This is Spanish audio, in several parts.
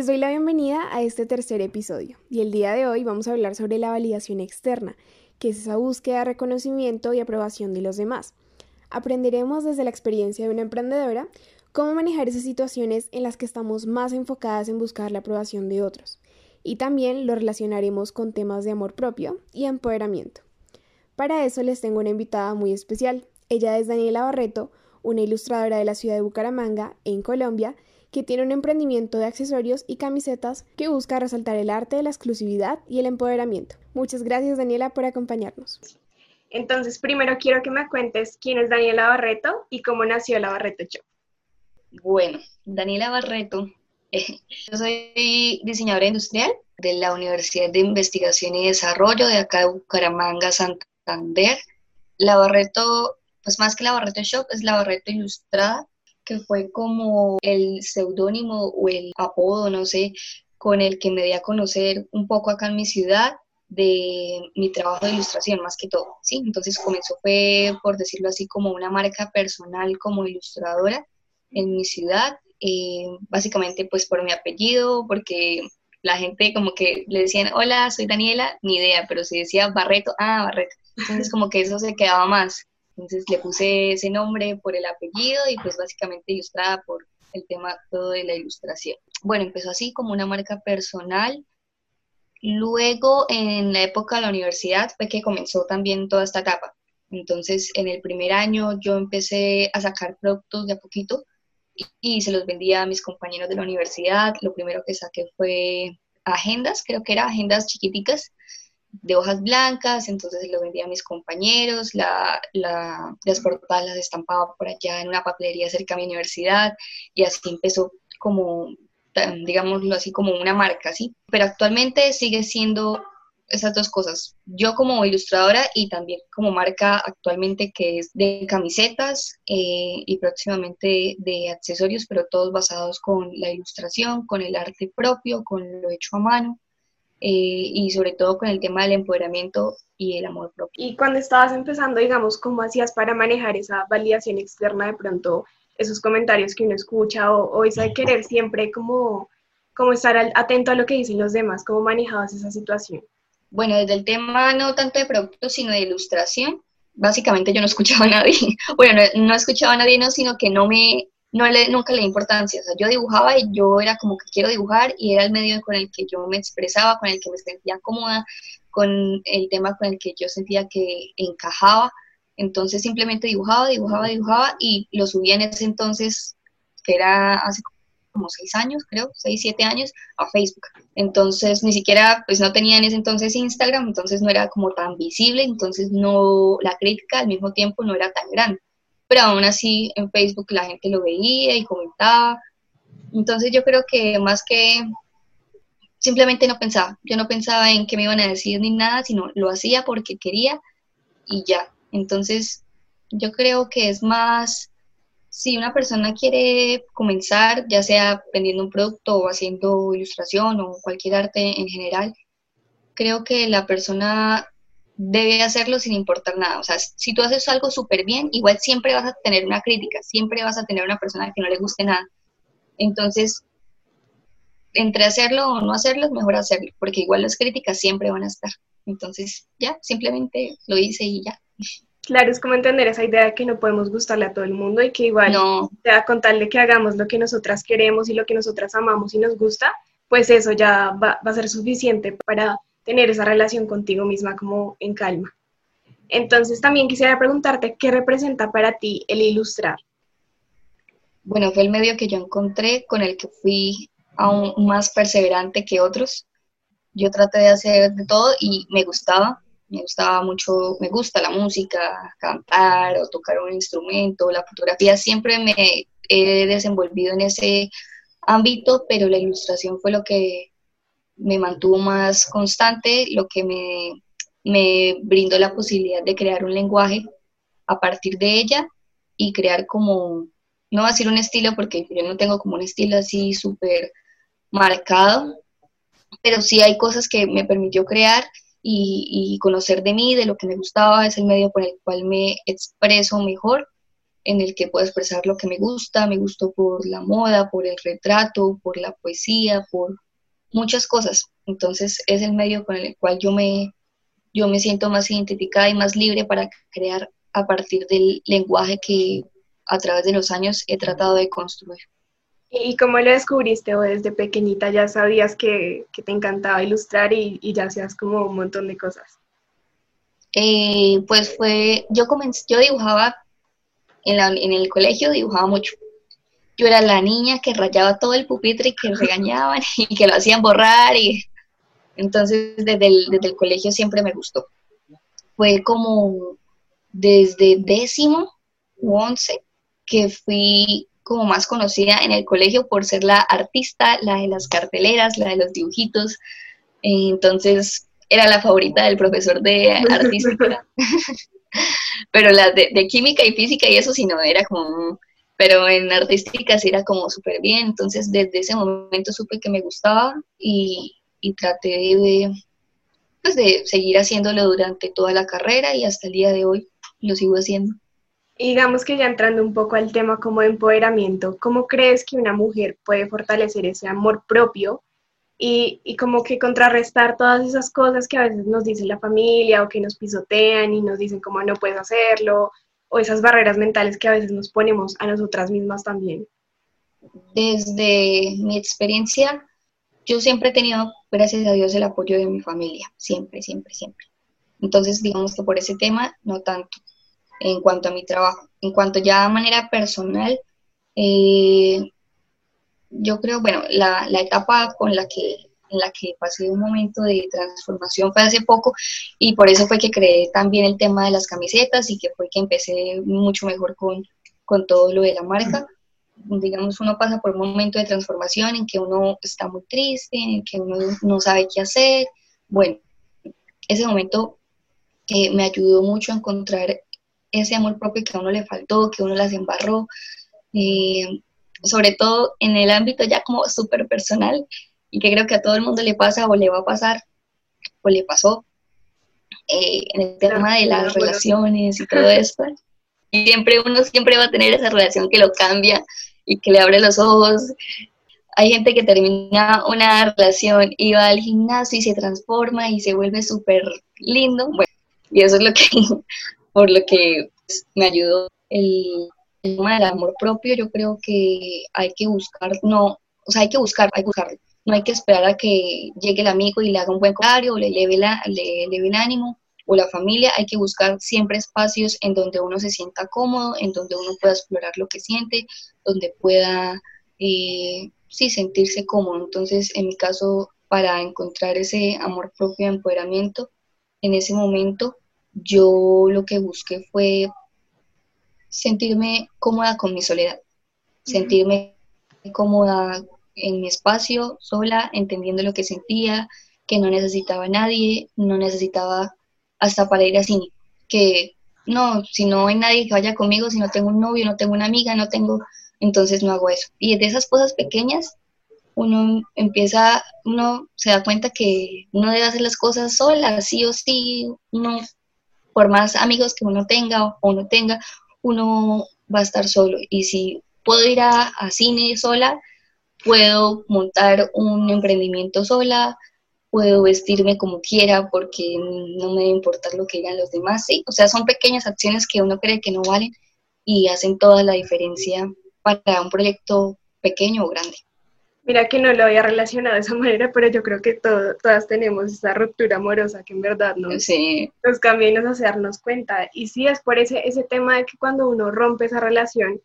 Les doy la bienvenida a este tercer episodio y el día de hoy vamos a hablar sobre la validación externa, que es esa búsqueda de reconocimiento y aprobación de los demás. Aprenderemos desde la experiencia de una emprendedora cómo manejar esas situaciones en las que estamos más enfocadas en buscar la aprobación de otros y también lo relacionaremos con temas de amor propio y empoderamiento. Para eso les tengo una invitada muy especial. Ella es Daniela Barreto, una ilustradora de la ciudad de Bucaramanga, en Colombia, que tiene un emprendimiento de accesorios y camisetas que busca resaltar el arte de la exclusividad y el empoderamiento. Muchas gracias Daniela por acompañarnos. Entonces, primero quiero que me cuentes quién es Daniela Barreto y cómo nació la Barreto Show. Bueno, Daniela Barreto, yo soy diseñadora industrial de la Universidad de Investigación y Desarrollo de acá de Bucaramanga, Santander. La Barreto, pues más que la Barreto Shop, es la Barreto Ilustrada que fue como el seudónimo o el apodo, no sé, con el que me di a conocer un poco acá en mi ciudad de mi trabajo de ilustración más que todo, ¿sí? Entonces comenzó fue, por decirlo así, como una marca personal como ilustradora en mi ciudad, eh, básicamente pues por mi apellido, porque la gente como que le decían, hola, soy Daniela, ni idea, pero si decía Barreto, ah, Barreto, entonces como que eso se quedaba más. Entonces le puse ese nombre por el apellido y pues básicamente ilustrada por el tema todo de la ilustración. Bueno, empezó así como una marca personal. Luego, en la época de la universidad, fue que comenzó también toda esta etapa. Entonces, en el primer año yo empecé a sacar productos de a poquito y, y se los vendía a mis compañeros de la universidad. Lo primero que saqué fue agendas, creo que eran agendas chiquiticas de hojas blancas, entonces lo vendía a mis compañeros, la, la, las portadas las estampaba por allá en una papelería cerca de mi universidad y así empezó como, digámoslo así, como una marca, ¿sí? Pero actualmente sigue siendo esas dos cosas. Yo como ilustradora y también como marca actualmente que es de camisetas eh, y próximamente de accesorios, pero todos basados con la ilustración, con el arte propio, con lo hecho a mano. Eh, y sobre todo con el tema del empoderamiento y el amor propio. Y cuando estabas empezando, digamos, ¿cómo hacías para manejar esa validación externa de pronto, esos comentarios que uno escucha o, o esa de querer siempre como, como estar atento a lo que dicen los demás? ¿Cómo manejabas esa situación? Bueno, desde el tema no tanto de productos, sino de ilustración, básicamente yo no escuchaba a nadie. Bueno, no, no escuchaba a nadie, no, sino que no me, no le, nunca le di importancia. O sea, yo dibujaba y yo era como que quiero dibujar y era el medio con el que yo me expresaba, con el que me sentía cómoda, con el tema con el que yo sentía que encajaba. Entonces simplemente dibujaba, dibujaba, dibujaba y lo subía en ese entonces, que era hace como seis años, creo, seis, siete años, a Facebook. Entonces ni siquiera, pues no tenía en ese entonces Instagram, entonces no era como tan visible, entonces no, la crítica al mismo tiempo no era tan grande pero aún así en Facebook la gente lo veía y comentaba. Entonces yo creo que más que simplemente no pensaba, yo no pensaba en qué me iban a decir ni nada, sino lo hacía porque quería y ya. Entonces yo creo que es más, si una persona quiere comenzar, ya sea vendiendo un producto o haciendo ilustración o cualquier arte en general, creo que la persona debe hacerlo sin importar nada. O sea, si tú haces algo súper bien, igual siempre vas a tener una crítica, siempre vas a tener una persona que no le guste nada. Entonces, entre hacerlo o no hacerlo, es mejor hacerlo, porque igual las críticas siempre van a estar. Entonces, ya, simplemente lo hice y ya. Claro, es como entender esa idea de que no podemos gustarle a todo el mundo y que igual, no. ya con tal de que hagamos lo que nosotras queremos y lo que nosotras amamos y nos gusta, pues eso ya va, va a ser suficiente para tener esa relación contigo misma como en calma. Entonces también quisiera preguntarte, ¿qué representa para ti el ilustrar? Bueno, fue el medio que yo encontré con el que fui aún más perseverante que otros. Yo traté de hacer de todo y me gustaba, me gustaba mucho, me gusta la música, cantar o tocar un instrumento, la fotografía, siempre me he desenvolvido en ese ámbito, pero la ilustración fue lo que me mantuvo más constante, lo que me, me brindó la posibilidad de crear un lenguaje a partir de ella y crear como, no va a ser un estilo porque yo no tengo como un estilo así súper marcado, pero sí hay cosas que me permitió crear y, y, conocer de mí, de lo que me gustaba, es el medio por el cual me expreso mejor, en el que puedo expresar lo que me gusta, me gustó por la moda, por el retrato, por la poesía, por muchas cosas. Entonces es el medio con el cual yo me, yo me siento más identificada y más libre para crear a partir del lenguaje que a través de los años he tratado de construir. ¿Y cómo lo descubriste o desde pequeñita ya sabías que, que te encantaba ilustrar y, y, ya hacías como un montón de cosas? Eh, pues fue, yo comencé, yo dibujaba en, la, en el colegio, dibujaba mucho yo era la niña que rayaba todo el pupitre y que regañaban y que lo hacían borrar y entonces desde el, desde el colegio siempre me gustó. Fue como desde décimo u once que fui como más conocida en el colegio por ser la artista, la de las carteleras, la de los dibujitos. Entonces era la favorita del profesor de artística. Pero las de, de, química y física y eso sí no, era como pero en artística sí era como súper bien, entonces desde ese momento supe que me gustaba y, traté de, pues de seguir haciéndolo durante toda la carrera y hasta el día de hoy lo sigo haciendo. Digamos que ya entrando un poco al tema como de empoderamiento, ¿cómo crees que una mujer puede fortalecer ese amor propio y, y, como que contrarrestar todas esas cosas que a veces nos dice la familia o que nos pisotean y nos dicen cómo no puedes hacerlo o esas barreras mentales que a veces nos ponemos a nosotras mismas también? Desde mi experiencia, yo siempre he tenido, gracias a Dios, el apoyo de mi familia, siempre, siempre, siempre. Entonces, digamos que por ese tema, no tanto en cuanto a mi trabajo. En cuanto ya a manera personal, eh, yo creo, bueno, la, la etapa con la que en la que pasé un momento de transformación fue hace poco y por eso fue que creé también el tema de las camisetas y que fue que empecé mucho mejor con, con todo lo de la marca. Digamos, uno pasa por un momento de transformación en que uno está muy triste, en que uno no sabe qué hacer. Bueno, ese momento eh, me ayudó mucho a encontrar ese amor propio que a uno le faltó, que uno las embarró. Eh, sobre todo en el ámbito ya como súper personal, y que creo que a todo el mundo le pasa o le va a pasar o le pasó eh, en el tema de las relaciones y todo esto. Y siempre uno siempre va a tener esa relación que lo cambia y que le abre los ojos. Hay gente que termina una relación y va al gimnasio y se transforma y se vuelve súper lindo. Bueno, y eso es lo que, por lo que pues, me ayudó el, el tema del amor propio. Yo creo que hay que buscar, no, o sea, hay que buscar, hay que buscarlo no hay que esperar a que llegue el amigo y le haga un buen comentario o le eleve, la, le eleve el ánimo o la familia, hay que buscar siempre espacios en donde uno se sienta cómodo, en donde uno pueda explorar lo que siente, donde pueda, eh, sí, sentirse cómodo. Entonces, en mi caso, para encontrar ese amor propio y empoderamiento, en ese momento, yo lo que busqué fue sentirme cómoda con mi soledad, sentirme cómoda en mi espacio, sola, entendiendo lo que sentía, que no necesitaba a nadie, no necesitaba hasta para ir a cine, que no, si no hay nadie que vaya conmigo, si no tengo un novio, no tengo una amiga, no tengo, entonces no hago eso. Y de esas cosas pequeñas, uno empieza, uno se da cuenta que uno debe hacer las cosas sola, sí o sí, uno, por más amigos que uno tenga o no tenga, uno va a estar solo. Y si puedo ir a, a cine sola, puedo montar un emprendimiento sola, puedo vestirme como quiera porque no me debe importar lo que digan los demás, ¿sí? O sea, son pequeñas acciones que uno cree que no valen y hacen toda la diferencia para un proyecto pequeño o grande. Mira que no lo había relacionado de esa manera, pero yo creo que todas tenemos esa ruptura amorosa que en verdad nos, nos cambia y nos hace darnos cuenta. Y sí, es por ese, ese tema de que cuando uno rompe esa relación,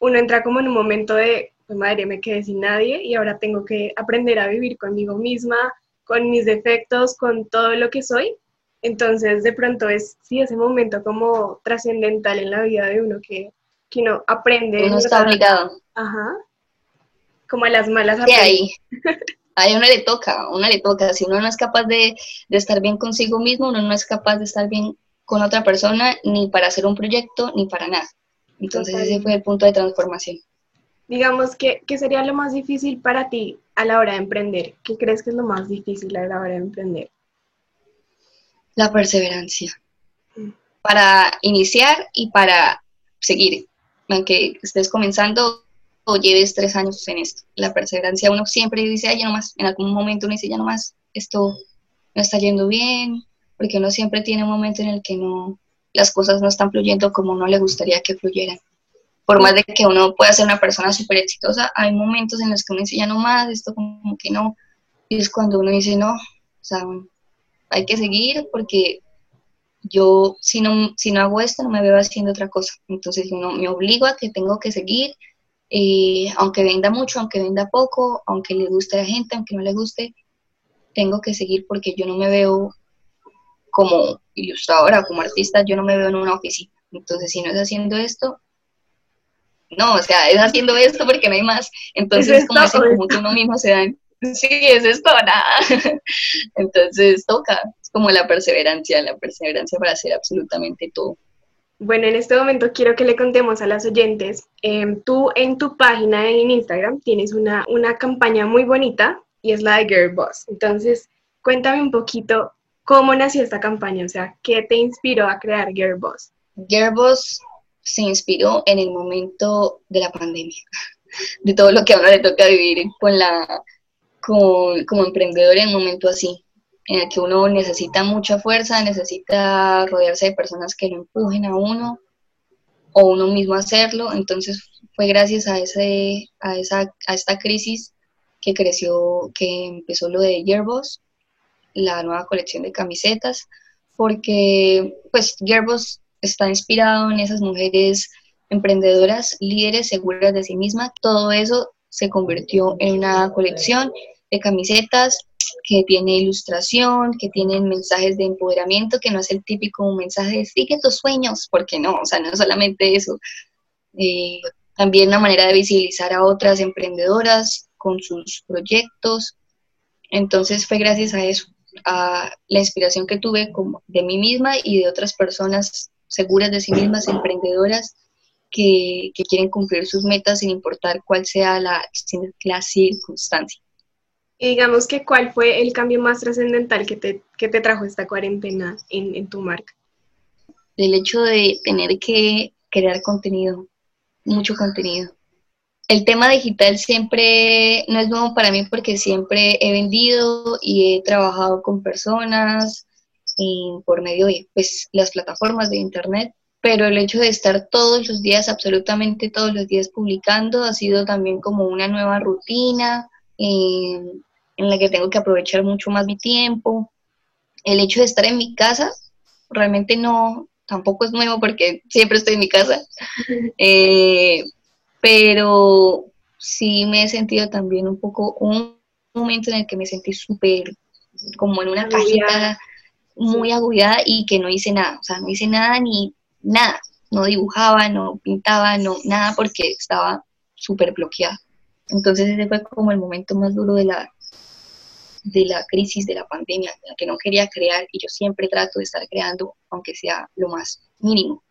uno entra como en un momento de, pues madre, me quedé sin nadie y ahora tengo que aprender a vivir conmigo misma, con mis defectos, con todo lo que soy. Entonces, de pronto es, sí, ese momento como trascendental en la vida de uno que, que uno aprende. Uno está obligado. Ajá como a las malas. Sí, ahí. Ahí uno le toca, a uno le toca. Si uno no es capaz de, estar bien consigo mismo, uno no es capaz de estar bien con otra persona, ni para hacer un proyecto, ni para nada. Entonces ese fue el punto de transformación. Digamos, que ¿qué sería lo más difícil para ti a la hora de emprender? ¿Qué crees que es lo más difícil a la hora de emprender? La perseverancia. Mm. Para iniciar y para seguir. Aunque estés comenzando, o lleves tres años en esto. La perseverancia, uno siempre dice, ay, ya no más, en algún momento uno dice, ya no más, esto no está yendo bien, porque uno siempre tiene un momento en el que no, las cosas no están fluyendo como uno le gustaría que fluyeran. Por más de que uno pueda ser una persona súper exitosa, hay momentos en los que uno dice, ya no más, esto como que no. Y es cuando uno dice, no, o sea, hay que seguir porque yo si no, si no hago esto no me veo haciendo otra cosa. Entonces uno me obligo a que tengo que seguir y aunque venda mucho, aunque venda poco, aunque le guste a la gente, aunque no le guste, tengo que seguir porque yo no me veo como ilustradora, como artista, yo no me veo en una oficina. Entonces, si no es haciendo esto, no, o sea, es haciendo esto porque no hay más. Entonces, ¿Es como, ese, uno mismo se da, sí, es esto, nada. Entonces, toca, es como la perseverancia, la perseverancia para hacer absolutamente todo. Bueno, en este momento quiero que le contemos a las oyentes, em, tú en tu página en Instagram tienes una, una campaña muy bonita y es la de Girl Boss. Entonces, cuéntame un poquito cómo nació esta campaña, o sea, ¿qué te inspiró a crear Girl Boss? Girl Boss se inspiró en el momento de la pandemia, de todo lo que a uno le toca vivir con la, con, como emprendedor en un momento así en el que uno necesita mucha fuerza, necesita rodearse de personas que lo empujen a uno o uno mismo hacerlo. Entonces fue gracias a, ese, a, esa, a esta crisis que creció, que empezó lo de Yearboss, la nueva colección de camisetas, porque pues Yearboss está inspirado en esas mujeres emprendedoras, líderes, seguras de sí mismas. Todo eso se convirtió en una colección de camisetas que tiene ilustración, que tienen mensajes de empoderamiento, que no es el típico mensaje de sigue tus sueños, porque no, o sea, no es solamente eso. Eh, también una manera de visibilizar a otras emprendedoras con sus proyectos. Entonces fue gracias a eso, a la inspiración que tuve como de mí misma y de otras personas seguras de sí mismas, emprendedoras, que, que quieren cumplir sus metas sin importar cuál sea la, la circunstancia. Y digamos que cuál fue el cambio más trascendental que te, que te trajo esta cuarentena en, en tu marca. El hecho de tener que crear contenido, mucho contenido. El tema digital siempre no es nuevo para mí porque siempre he vendido y he trabajado con personas y por medio de pues, las plataformas de internet, pero el hecho de estar todos los días, absolutamente todos los días publicando, ha sido también como una nueva rutina, eh, en la que tengo que aprovechar mucho más mi tiempo. El hecho de estar en mi casa realmente no, tampoco es nuevo porque siempre estoy en mi casa, eh, pero sí me he sentido también un poco, un momento en el que me sentí súper como en una cajita muy agobiada y que no hice nada, o sea, no hice nada ni nada, no dibujaba, no pintaba, no nada porque estaba súper bloqueada. Entonces ese fue como el momento más duro de la, de la crisis de la pandemia, la que no quería crear y yo siempre trato de estar creando, aunque sea lo más mínimo.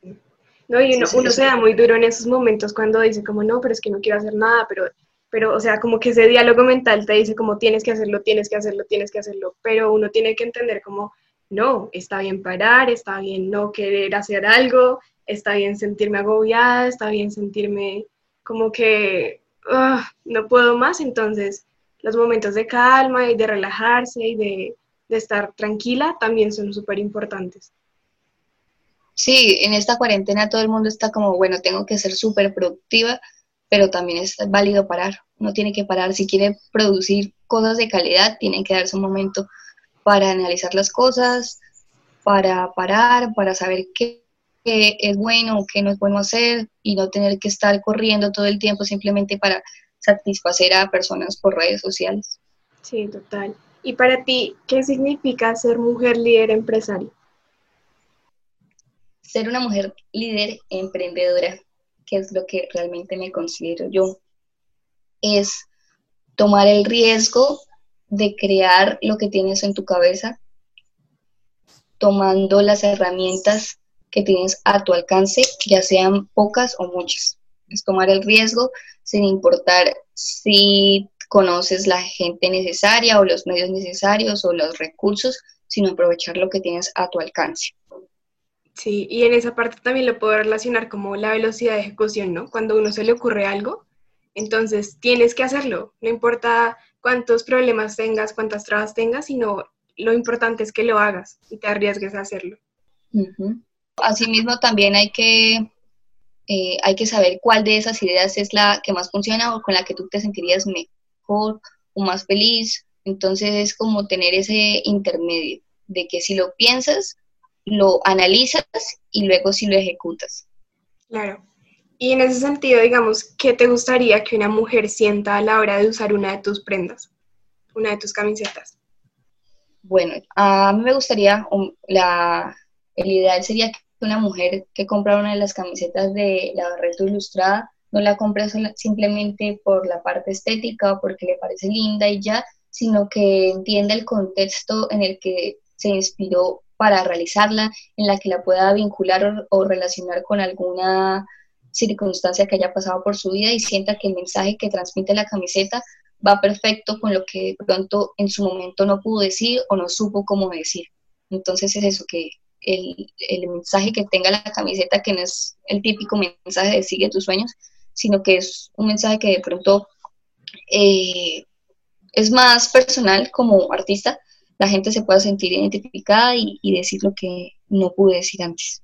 No, y uno, se da muy duro en esos momentos cuando dice como, no, pero es que no quiero hacer nada, pero, pero, o sea, como que ese diálogo mental te dice como, tienes que hacerlo, tienes que hacerlo, tienes que hacerlo, pero uno tiene que entender como, no, está bien parar, está bien no querer hacer algo, está bien sentirme agobiada, está bien sentirme como que Ah, no puedo más, entonces los momentos de calma y de relajarse y de, estar tranquila también son súper importantes. Sí, en esta cuarentena todo el mundo está como, bueno, tengo que ser súper productiva, pero también es válido parar. No tiene que parar. Si quiere producir cosas de calidad, tiene que darse un momento para analizar las cosas, para parar, para saber qué es bueno o qué no es bueno hacer y no tener que estar corriendo todo el tiempo simplemente para satisfacer a personas por redes sociales. Sí, total. ¿Y para ti qué significa ser mujer líder empresaria? Ser una mujer líder emprendedora, que es lo que realmente me considero yo, es tomar el riesgo de crear lo que tienes en tu cabeza, tomando las herramientas que tienes a tu alcance, ya sean pocas o muchas. Es tomar el riesgo sin importar si conoces la gente necesaria o los medios necesarios o los recursos, sino aprovechar lo que tienes a tu alcance. Sí, y en esa parte también lo puedo relacionar como la velocidad de ejecución, ¿no? Cuando uno se le ocurre algo, entonces tienes que hacerlo, no importa cuántos problemas tengas, cuántas trabas tengas, sino lo importante es que lo hagas y te arriesgues a hacerlo. Asimismo, también hay que, eh, hay que saber cuál de esas ideas es la que más funciona o con la que tú te sentirías mejor o más feliz. Entonces es como tener ese intermedio de que si lo piensas, lo analizas y luego si lo ejecutas. Claro. Y en ese sentido, digamos, ¿qué te gustaría que una mujer sienta a la hora de usar una de tus prendas, una de tus camisetas? Bueno, a mí me gustaría, la, el ideal sería que una mujer que compra una de las camisetas de la Barreto Ilustrada no la compre simplemente por la parte estética o porque le parece linda y ya, sino que entienda el contexto en el que se inspiró para realizarla, en la que la pueda vincular o, relacionar con alguna circunstancia que haya pasado por su vida y sienta que el mensaje que transmite la camiseta va perfecto con lo que de pronto en su momento no pudo decir o no supo cómo decir. Entonces es eso, que el, mensaje que tenga la camiseta, que no es el típico mensaje de sigue tus sueños, sino que es un mensaje que de pronto eh, es más personal como artista, la gente se pueda sentir identificada y, decir lo que no pude decir antes.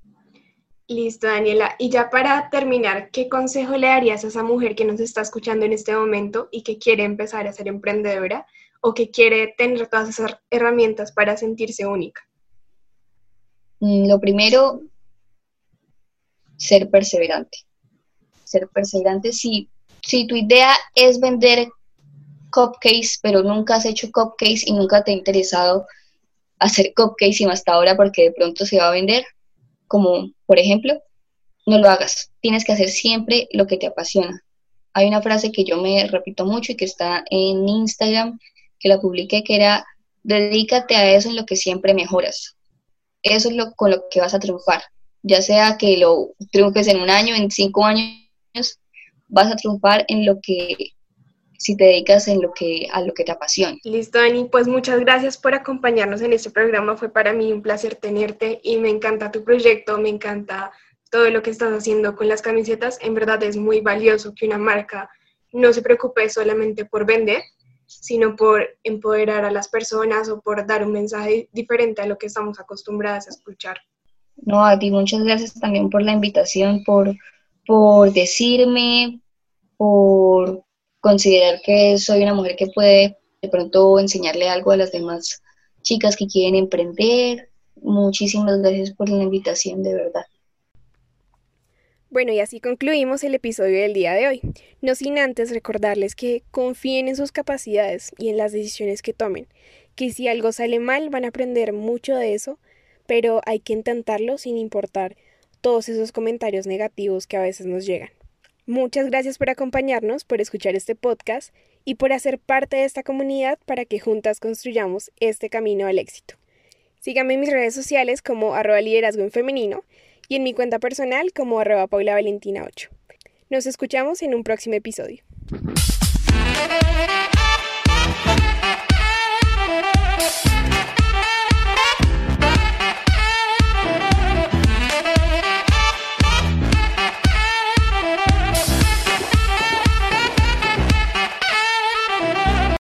Listo, Daniela. Y ya para terminar, ¿qué consejo le darías a esa mujer que nos está escuchando en este momento y que quiere empezar a ser emprendedora o que quiere tener todas esas herramientas para sentirse única? Mm, lo primero, ser perseverante. Ser perseverante. Si, si tu idea es vender cupcakes, pero nunca has hecho cupcakes y nunca te ha interesado hacer cupcakes y hasta ahora porque de pronto se va a vender, como por ejemplo, no lo hagas. Tienes que hacer siempre lo que te apasiona. Hay una frase que yo me repito mucho y que está en Instagram, que la publiqué, que era, dedícate a eso en lo que siempre mejoras. Eso es lo con lo que vas a triunfar. Ya sea que lo triunfes en un año, en cinco años, vas a triunfar en lo que si te dedicas en lo que, a lo que te apasiona. Listo, Dani, pues muchas gracias por acompañarnos en este programa. Fue para mí un placer tenerte y me encanta tu proyecto, me encanta todo lo que estás haciendo con las camisetas. En verdad es muy valioso que una marca no se preocupe solamente por vender, sino por empoderar a las personas o por dar un mensaje diferente a lo que estamos acostumbradas a escuchar. No, a ti muchas gracias también por la invitación, por, por decirme, por considerar que soy una mujer que puede de pronto enseñarle algo a las demás chicas que quieren emprender. Muchísimas gracias por la invitación, de verdad. Bueno, y así concluimos el episodio del día de hoy. No sin antes recordarles que confíen en sus capacidades y en las decisiones que tomen, que si algo sale mal van a aprender mucho de eso, pero hay que intentarlo sin importar todos esos comentarios negativos que a veces nos llegan. Muchas gracias por acompañarnos, por escuchar este podcast y por hacer parte de esta comunidad para que juntas construyamos este camino al éxito. Síganme en mis redes sociales como arroba liderazgo en femenino y en mi cuenta personal como arroba Paula Valentina 8. Nos escuchamos en un próximo episodio.